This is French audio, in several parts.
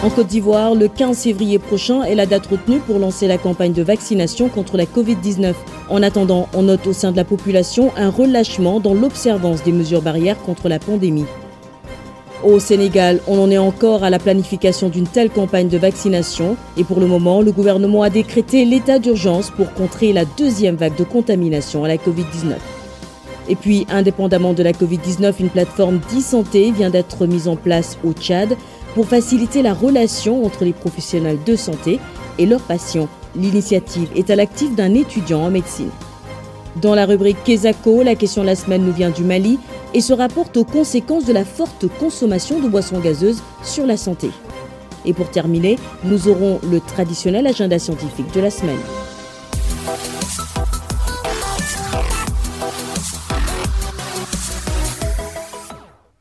En Côte d'Ivoire, le 15 février prochain est la date retenue pour lancer la campagne de vaccination contre la Covid-19. En attendant, on note au sein de la population un relâchement dans l'observance des mesures barrières contre la pandémie. Au Sénégal, on en est encore à la planification d'une telle campagne de vaccination et pour le moment, le gouvernement a décrété l'état d'urgence pour contrer la deuxième vague de contamination à la Covid-19. Et puis, indépendamment de la Covid-19, une plateforme d'e-santé vient d'être mise en place au Tchad pour faciliter la relation entre les professionnels de santé et leurs patients. L'initiative est à l'actif d'un étudiant en médecine. Dans la rubrique Kesako, la question de la semaine nous vient du Mali et se rapporte aux conséquences de la forte consommation de boissons gazeuses sur la santé. Et pour terminer, nous aurons le traditionnel agenda scientifique de la semaine.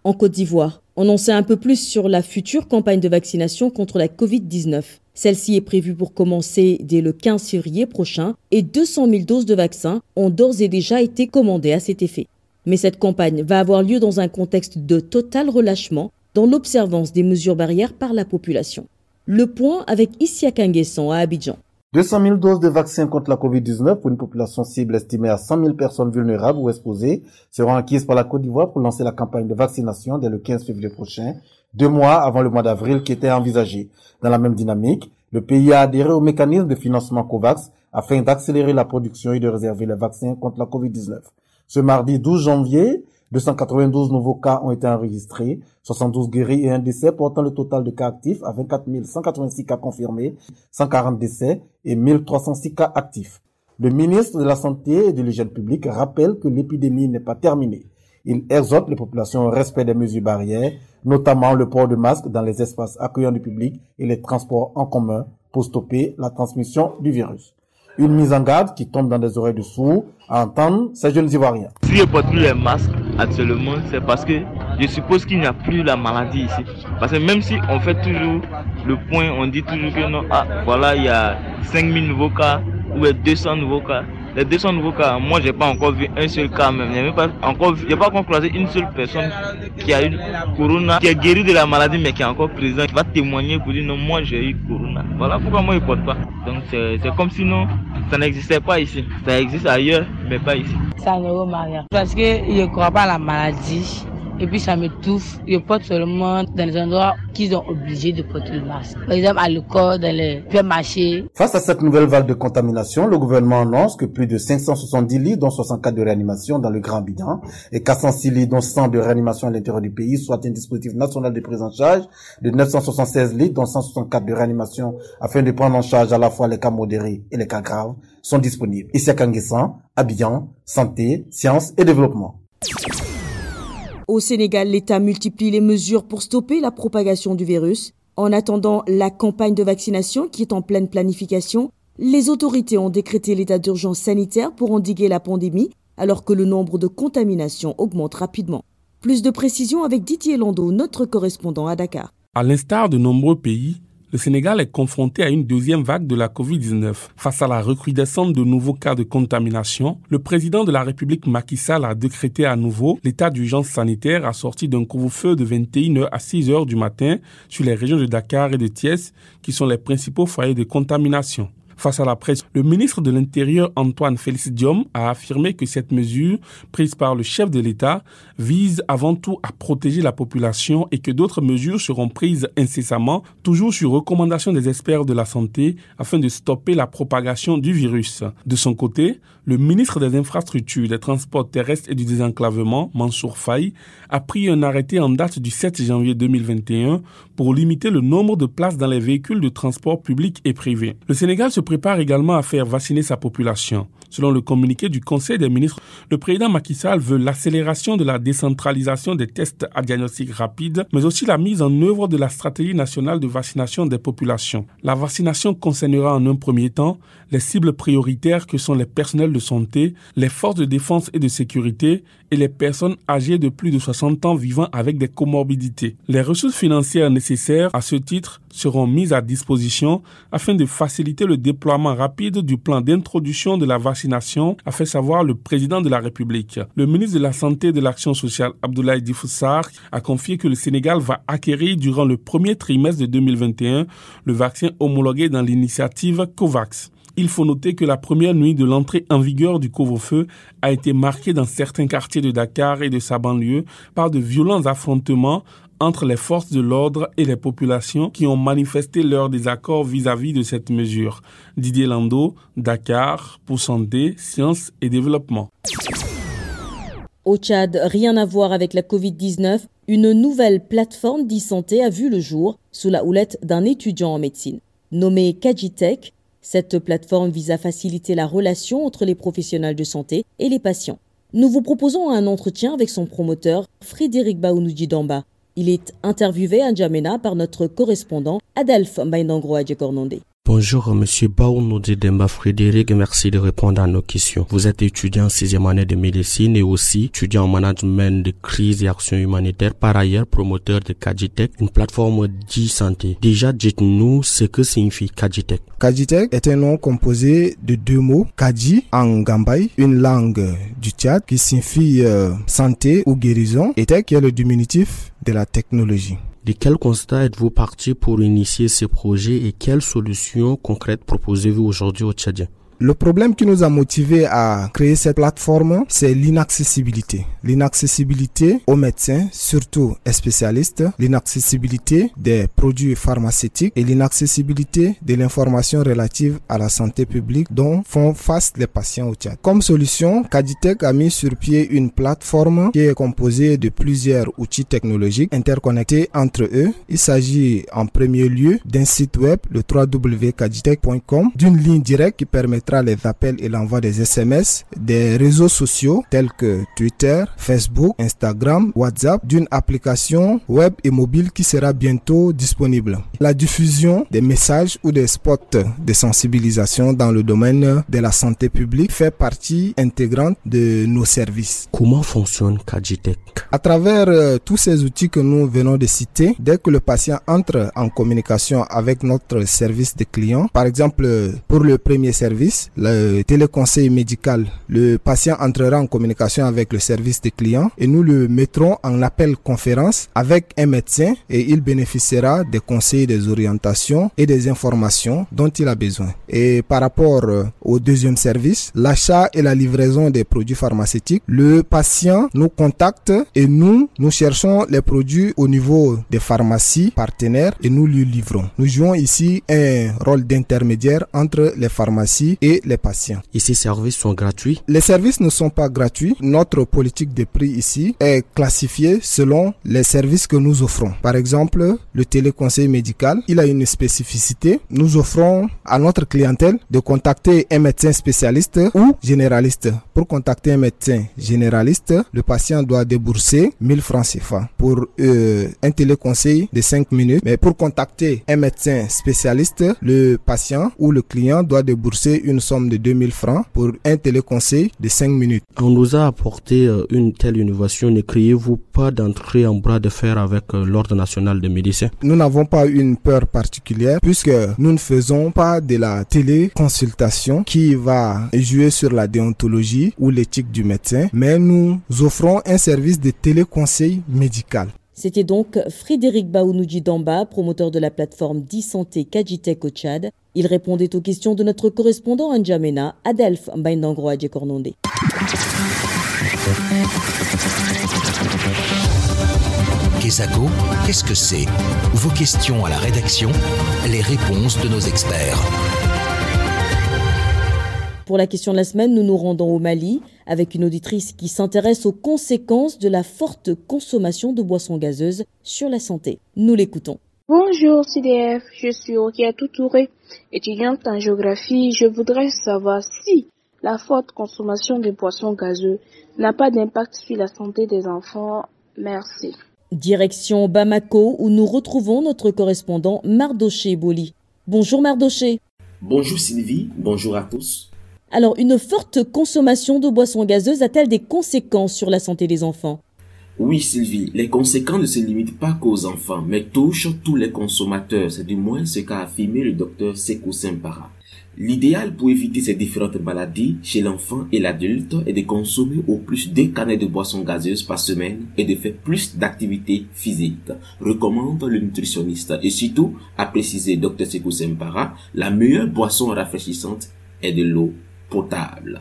En Côte d'Ivoire, on en sait un peu plus sur la future campagne de vaccination contre la Covid-19. Celle-ci est prévue pour commencer dès le 15 février prochain et 200 000 doses de vaccins ont d'ores et déjà été commandées à cet effet. Mais cette campagne va avoir lieu dans un contexte de total relâchement dans l'observance des mesures barrières par la population. Le point avec Issia Kanguesson à Abidjan. 200 000 doses de vaccins contre la COVID-19 pour une population cible estimée à 100 000 personnes vulnérables ou exposées seront acquises par la Côte d'Ivoire pour lancer la campagne de vaccination dès le 15 février prochain, deux mois avant le mois d'avril qui était envisagé. Dans la même dynamique, le pays a adhéré au mécanisme de financement COVAX afin d'accélérer la production et de réserver les vaccins contre la COVID-19. Ce mardi 12 janvier, 292 nouveaux cas ont été enregistrés, 72 guéris et un décès portant le total de cas actifs à 24 186 cas confirmés, 140 décès et 1306 cas actifs. Le ministre de la Santé et de l'Hygiène publique rappelle que l'épidémie n'est pas terminée. Il exhorte les populations au respect des mesures barrières, notamment le port de masques dans les espaces accueillants du public et les transports en commun pour stopper la transmission du virus une mise en garde qui tombe dans des oreilles de sourds à entendre ces jeunes Ivoiriens. Je porte plus les masques actuellement, c'est parce que je suppose qu'il n'y a plus la maladie ici. Parce que même si on fait toujours le point, on dit toujours que non, ah voilà, il y a 5000 nouveaux cas ou 200 nouveaux cas les 200 nouveaux cas, moi j'ai pas encore vu un seul cas même. N'y a pas encore, pas encore croisé une seule personne qui a eu corona, qui est guérie de la maladie mais qui est encore présent, qui va témoigner pour dire non, moi j'ai eu corona. Voilà pourquoi moi il porte pas. Donc c'est comme si non, ça n'existait pas ici. Ça existe ailleurs, mais pas ici. Ça ne vaut rien. Parce que ne crois pas à la maladie et puis ça m'étouffe. Je porte seulement dans les endroits qu'ils ont obligé de porter le masque. Par exemple, à l'école, dans les marchés. Face à cette nouvelle vague de contamination, le gouvernement annonce que plus de 570 lits, dont 64 de réanimation dans le Grand Bidan, et 406 lits, dont 100 de réanimation à l'intérieur du pays, soit un dispositif national de prise en charge de 976 lits, dont 164 de réanimation, afin de prendre en charge à la fois les cas modérés et les cas graves, sont disponibles. Ici à Kanguessan, Abidjan, Santé, Sciences et Développement. Au Sénégal, l'État multiplie les mesures pour stopper la propagation du virus. En attendant la campagne de vaccination qui est en pleine planification, les autorités ont décrété l'état d'urgence sanitaire pour endiguer la pandémie alors que le nombre de contaminations augmente rapidement. Plus de précisions avec Didier Lando, notre correspondant à Dakar. À l'instar de nombreux pays, le Sénégal est confronté à une deuxième vague de la COVID-19. Face à la recrudescence de nouveaux cas de contamination, le président de la République Macky Sall a décrété à nouveau l'état d'urgence sanitaire assorti d'un couvre-feu de 21h à 6h du matin sur les régions de Dakar et de Thiès qui sont les principaux foyers de contamination. Face à la presse, le ministre de l'Intérieur Antoine Félix Diom a affirmé que cette mesure, prise par le chef de l'État, vise avant tout à protéger la population et que d'autres mesures seront prises incessamment, toujours sur recommandation des experts de la santé, afin de stopper la propagation du virus. De son côté, le ministre des Infrastructures, des Transports terrestres et du Désenclavement, Mansour Faye, a pris un arrêté en date du 7 janvier 2021 pour limiter le nombre de places dans les véhicules de transport public et privé. Le Sénégal se prépare également à faire vacciner sa population. Selon le communiqué du Conseil des ministres, le président Macky Sall veut l'accélération de la décentralisation des tests à diagnostic rapide, mais aussi la mise en œuvre de la stratégie nationale de vaccination des populations. La vaccination concernera en un premier temps les cibles prioritaires que sont les personnels de santé, les forces de défense et de sécurité et les personnes âgées de plus de 60 ans vivant avec des comorbidités. Les ressources financières nécessaires à ce titre seront mises à disposition afin de faciliter le déploiement rapide du plan d'introduction de la vaccination, a fait savoir le président de la République. Le ministre de la Santé et de l'Action sociale, Abdoulaye Difoussar, a confié que le Sénégal va acquérir durant le premier trimestre de 2021 le vaccin homologué dans l'initiative COVAX. Il faut noter que la première nuit de l'entrée en vigueur du couvre-feu a été marquée dans certains quartiers de Dakar et de sa banlieue par de violents affrontements entre les forces de l'ordre et les populations qui ont manifesté leur désaccord vis-à-vis de cette mesure. Didier Lando, Dakar, pour Santé, Sciences et Développement. Au Tchad, rien à voir avec la Covid-19, une nouvelle plateforme d'e-santé a vu le jour sous la houlette d'un étudiant en médecine. Nommé Kajitech, cette plateforme vise à faciliter la relation entre les professionnels de santé et les patients. Nous vous proposons un entretien avec son promoteur, Frédéric Baounouji Damba. Il est interviewé à N'Djamena par notre correspondant Adolphe Mbaindangro Adjekornonde. Bonjour, Monsieur Baounoudi Demba Frédéric, merci de répondre à nos questions. Vous êtes étudiant en sixième année de médecine et aussi étudiant en management de crise et action humanitaire, par ailleurs promoteur de Kajitech, une plateforme d'e-santé. Déjà, dites-nous ce que signifie Kajitech. Kajitech est un nom composé de deux mots, Kaji en Gambay, une langue du Tchad qui signifie euh, santé ou guérison, et Tech est le diminutif de la technologie. De quel constat êtes-vous parti pour initier ce projet et quelles solutions concrètes proposez-vous aujourd'hui aux Tchadiens? Le problème qui nous a motivé à créer cette plateforme, c'est l'inaccessibilité. L'inaccessibilité aux médecins, surtout aux spécialistes, l'inaccessibilité des produits pharmaceutiques et l'inaccessibilité de l'information relative à la santé publique dont font face les patients au Tchad. Comme solution, Caditech a mis sur pied une plateforme qui est composée de plusieurs outils technologiques interconnectés entre eux. Il s'agit en premier lieu d'un site web, le www.caditech.com, d'une ligne directe qui permet les appels et l'envoi des SMS, des réseaux sociaux tels que Twitter, Facebook, Instagram, WhatsApp, d'une application web et mobile qui sera bientôt disponible. La diffusion des messages ou des spots de sensibilisation dans le domaine de la santé publique fait partie intégrante de nos services. Comment fonctionne Kajitech À travers euh, tous ces outils que nous venons de citer, dès que le patient entre en communication avec notre service de clients, par exemple pour le premier service, le téléconseil médical, le patient entrera en communication avec le service des clients et nous le mettrons en appel conférence avec un médecin et il bénéficiera des conseils, des orientations et des informations dont il a besoin. Et par rapport euh, au deuxième service, l'achat et la livraison des produits pharmaceutiques, le patient nous contacte et nous, nous cherchons les produits au niveau des pharmacies partenaires et nous lui livrons. Nous jouons ici un rôle d'intermédiaire entre les pharmacies et les patients. Et ces services sont gratuits? Les services ne sont pas gratuits. Notre politique de prix ici est classifiée selon les services que nous offrons. Par exemple, le téléconseil médical, il a une spécificité. Nous offrons à notre clientèle de contacter un médecin spécialiste ou généraliste. Pour contacter un médecin généraliste, le patient doit débourser 1000 francs CFA pour euh, un téléconseil de 5 minutes. Mais pour contacter un médecin spécialiste, le patient ou le client doit débourser une somme de 2000 francs pour un téléconseil de 5 minutes. On nous a apporté euh, une telle innovation. Ne criez-vous pas d'entrer en bras de fer avec euh, l'Ordre national des médecins? Nous n'avons pas une peur particulière puisque nous ne faisons pas de la téléconsultation qui va jouer sur la déontologie ou l'éthique du médecin, mais nous offrons un service de téléconseil médical. C'était donc Frédéric Baounouji Damba, promoteur de la plateforme d'e-santé Kajitech au Tchad. Il répondait aux questions de notre correspondant N'Djamena, Adelph Mbaindangro Adjekornonde. Kesako, qu'est-ce que c'est? Vos questions à la rédaction, les réponses de nos experts. Pour la question de la semaine, nous nous rendons au Mali avec une auditrice qui s'intéresse aux conséquences de la forte consommation de boissons gazeuses sur la santé. Nous l'écoutons. Bonjour CDF, je suis Okia Touré, étudiante en géographie. Je voudrais savoir si la forte consommation de boissons gazeuses n'a pas d'impact sur la santé des enfants. Merci. Direction Bamako où nous retrouvons notre correspondant Mardoché Boli. Bonjour Mardoché. Bonjour Sylvie, bonjour à tous. Alors, une forte consommation de boissons gazeuses a-t-elle des conséquences sur la santé des enfants? Oui Sylvie, les conséquences ne se limitent pas qu'aux enfants, mais touchent tous les consommateurs. C'est du moins ce qu'a affirmé le docteur Sekou Sempara. L'idéal pour éviter ces différentes maladies chez l'enfant et l'adulte est de consommer au plus deux canettes de boissons gazeuses par semaine et de faire plus d'activités physiques, recommande le nutritionniste. Et surtout, a précisé Dr Sekou Sempara, la meilleure boisson rafraîchissante est de l'eau potable.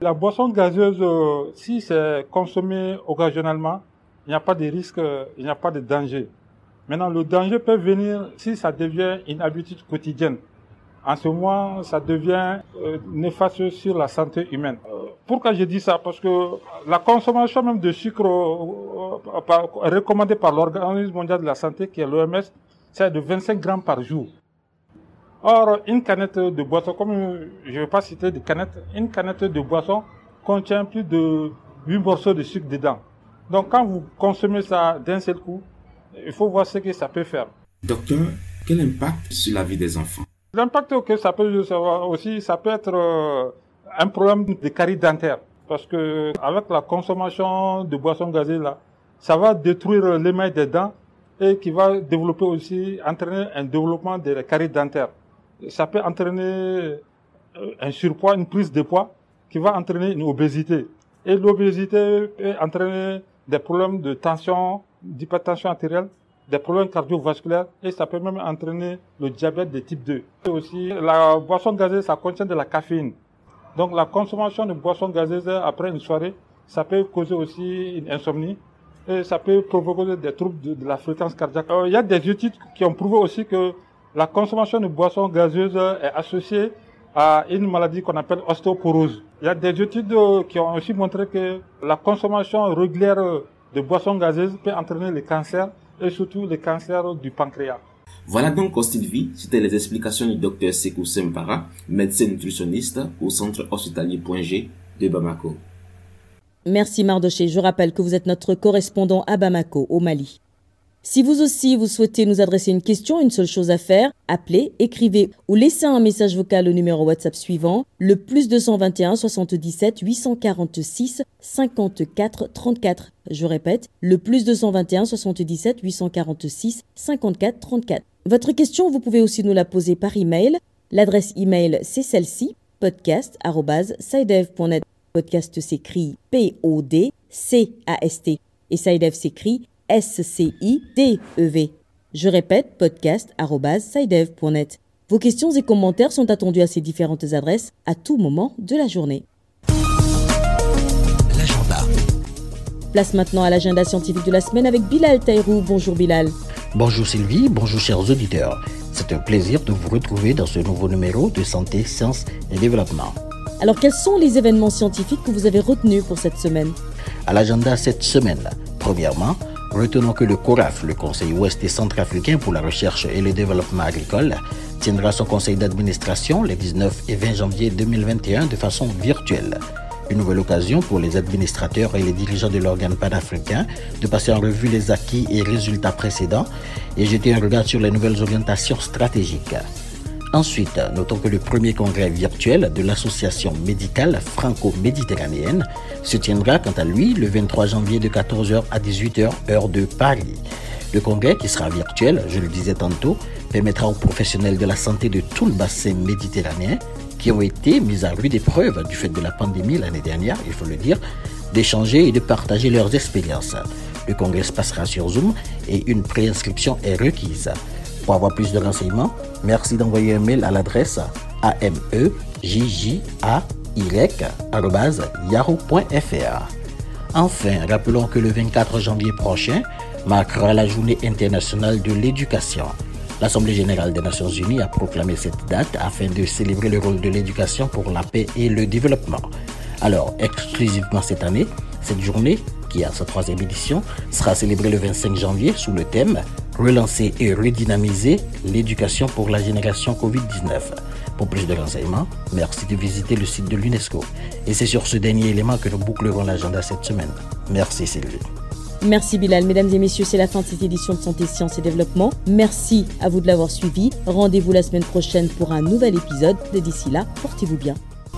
La boisson gazeuse, euh, si c'est consommé occasionnellement, il n'y a pas de risque, il n'y a pas de danger. Maintenant, le danger peut venir si ça devient une habitude quotidienne. En ce moment, ça devient euh, néfaste sur la santé humaine. Pourquoi je dis ça? Parce que la consommation même de sucre euh, recommandée par l'Organisme mondial de la santé, qui est l'OMS, c'est de 25 grammes par jour. Or, une canette de boisson, comme je ne vais pas citer des canettes, une canette de boisson contient plus de 8 morceaux de sucre dedans. Donc, quand vous consommez ça d'un seul coup, il faut voir ce que ça peut faire. Docteur, quel impact sur la vie des enfants? L'impact que ça peut aussi, ça peut être euh, un problème de carie dentaire. Parce que avec la consommation de boissons gazées là, ça va détruire l'émail des dents et qui va développer aussi, entraîner un développement des caries dentaires. Ça peut entraîner euh, un surpoids, une prise de poids qui va entraîner une obésité. Et l'obésité peut entraîner des problèmes de tension, d'hypertension artérielle des problèmes cardiovasculaires et ça peut même entraîner le diabète de type 2. Et aussi, la boisson gazeuse, ça contient de la caféine. Donc la consommation de boissons gazeuses après une soirée, ça peut causer aussi une insomnie et ça peut provoquer des troubles de, la fréquence cardiaque. Euh, il y a des études qui ont prouvé aussi que la consommation de boissons gazeuses est associée à une maladie qu'on appelle ostéoporose. Il y a des études qui ont aussi montré que la consommation régulière de boissons gazeuses peut entraîner le cancer et surtout les cancers du pancréas. Voilà donc, Sylvie, c'était les explications du docteur Sekou Sempara, médecin nutritionniste au centre hospitalier Point G de Bamako. Merci Mardoché. Je rappelle que vous êtes notre correspondant à Bamako, au Mali. Si vous aussi vous souhaitez nous adresser une question, une seule chose à faire, appelez, écrivez ou laissez un message vocal au numéro WhatsApp suivant, le plus 221 77 846 54 34. Je répète, le plus 221 77 846 54 34. Votre question, vous pouvez aussi nous la poser par email. L'adresse email, c'est celle-ci, podcast.sidev.net. Podcast s'écrit P-O-D-C-A-S-T. Et Sidev s'écrit S-C-I-D-E-V. Je répète, podcast.sidev.net. Vos questions et commentaires sont attendus à ces différentes adresses à tout moment de la journée. L'agenda. Place maintenant à l'agenda scientifique de la semaine avec Bilal Taïrou. Bonjour Bilal. Bonjour Sylvie, bonjour chers auditeurs. C'est un plaisir de vous retrouver dans ce nouveau numéro de Santé, Sciences et Développement. Alors quels sont les événements scientifiques que vous avez retenus pour cette semaine? À l'agenda cette semaine, premièrement, Retenons que le CORAF, le Conseil ouest et centrafricain pour la recherche et le développement agricole, tiendra son conseil d'administration les 19 et 20 janvier 2021 de façon virtuelle. Une nouvelle occasion pour les administrateurs et les dirigeants de l'organe panafricain de passer en revue les acquis et résultats précédents et jeter un regard sur les nouvelles orientations stratégiques. Ensuite, notons que le premier congrès virtuel de l'association médicale franco-méditerranéenne se tiendra quant à lui le 23 janvier de 14h à 18h heure de Paris. Le congrès, qui sera virtuel, je le disais tantôt, permettra aux professionnels de la santé de tout le bassin méditerranéen, qui ont été mis à rude épreuve du fait de la pandémie l'année dernière, il faut le dire, d'échanger et de partager leurs expériences. Le congrès se passera sur Zoom et une préinscription est requise. Pour avoir plus de renseignements, merci d'envoyer un mail à l'adresse amejjay.yahoo.fr. Enfin, rappelons que le 24 janvier prochain marquera la journée internationale de l'éducation. L'Assemblée générale des Nations unies a proclamé cette date afin de célébrer le rôle de l'éducation pour la paix et le développement. Alors, exclusivement cette année, cette journée, qui a sa troisième édition, sera célébrée le 25 janvier sous le thème relancer et redynamiser l'éducation pour la génération Covid-19. Pour plus de renseignements, merci de visiter le site de l'UNESCO. Et c'est sur ce dernier élément que nous bouclerons l'agenda cette semaine. Merci Sylvie. Merci Bilal. Mesdames et messieurs, c'est la fin de cette édition de Santé, Sciences et Développement. Merci à vous de l'avoir suivi. Rendez-vous la semaine prochaine pour un nouvel épisode. D'ici là, portez-vous bien.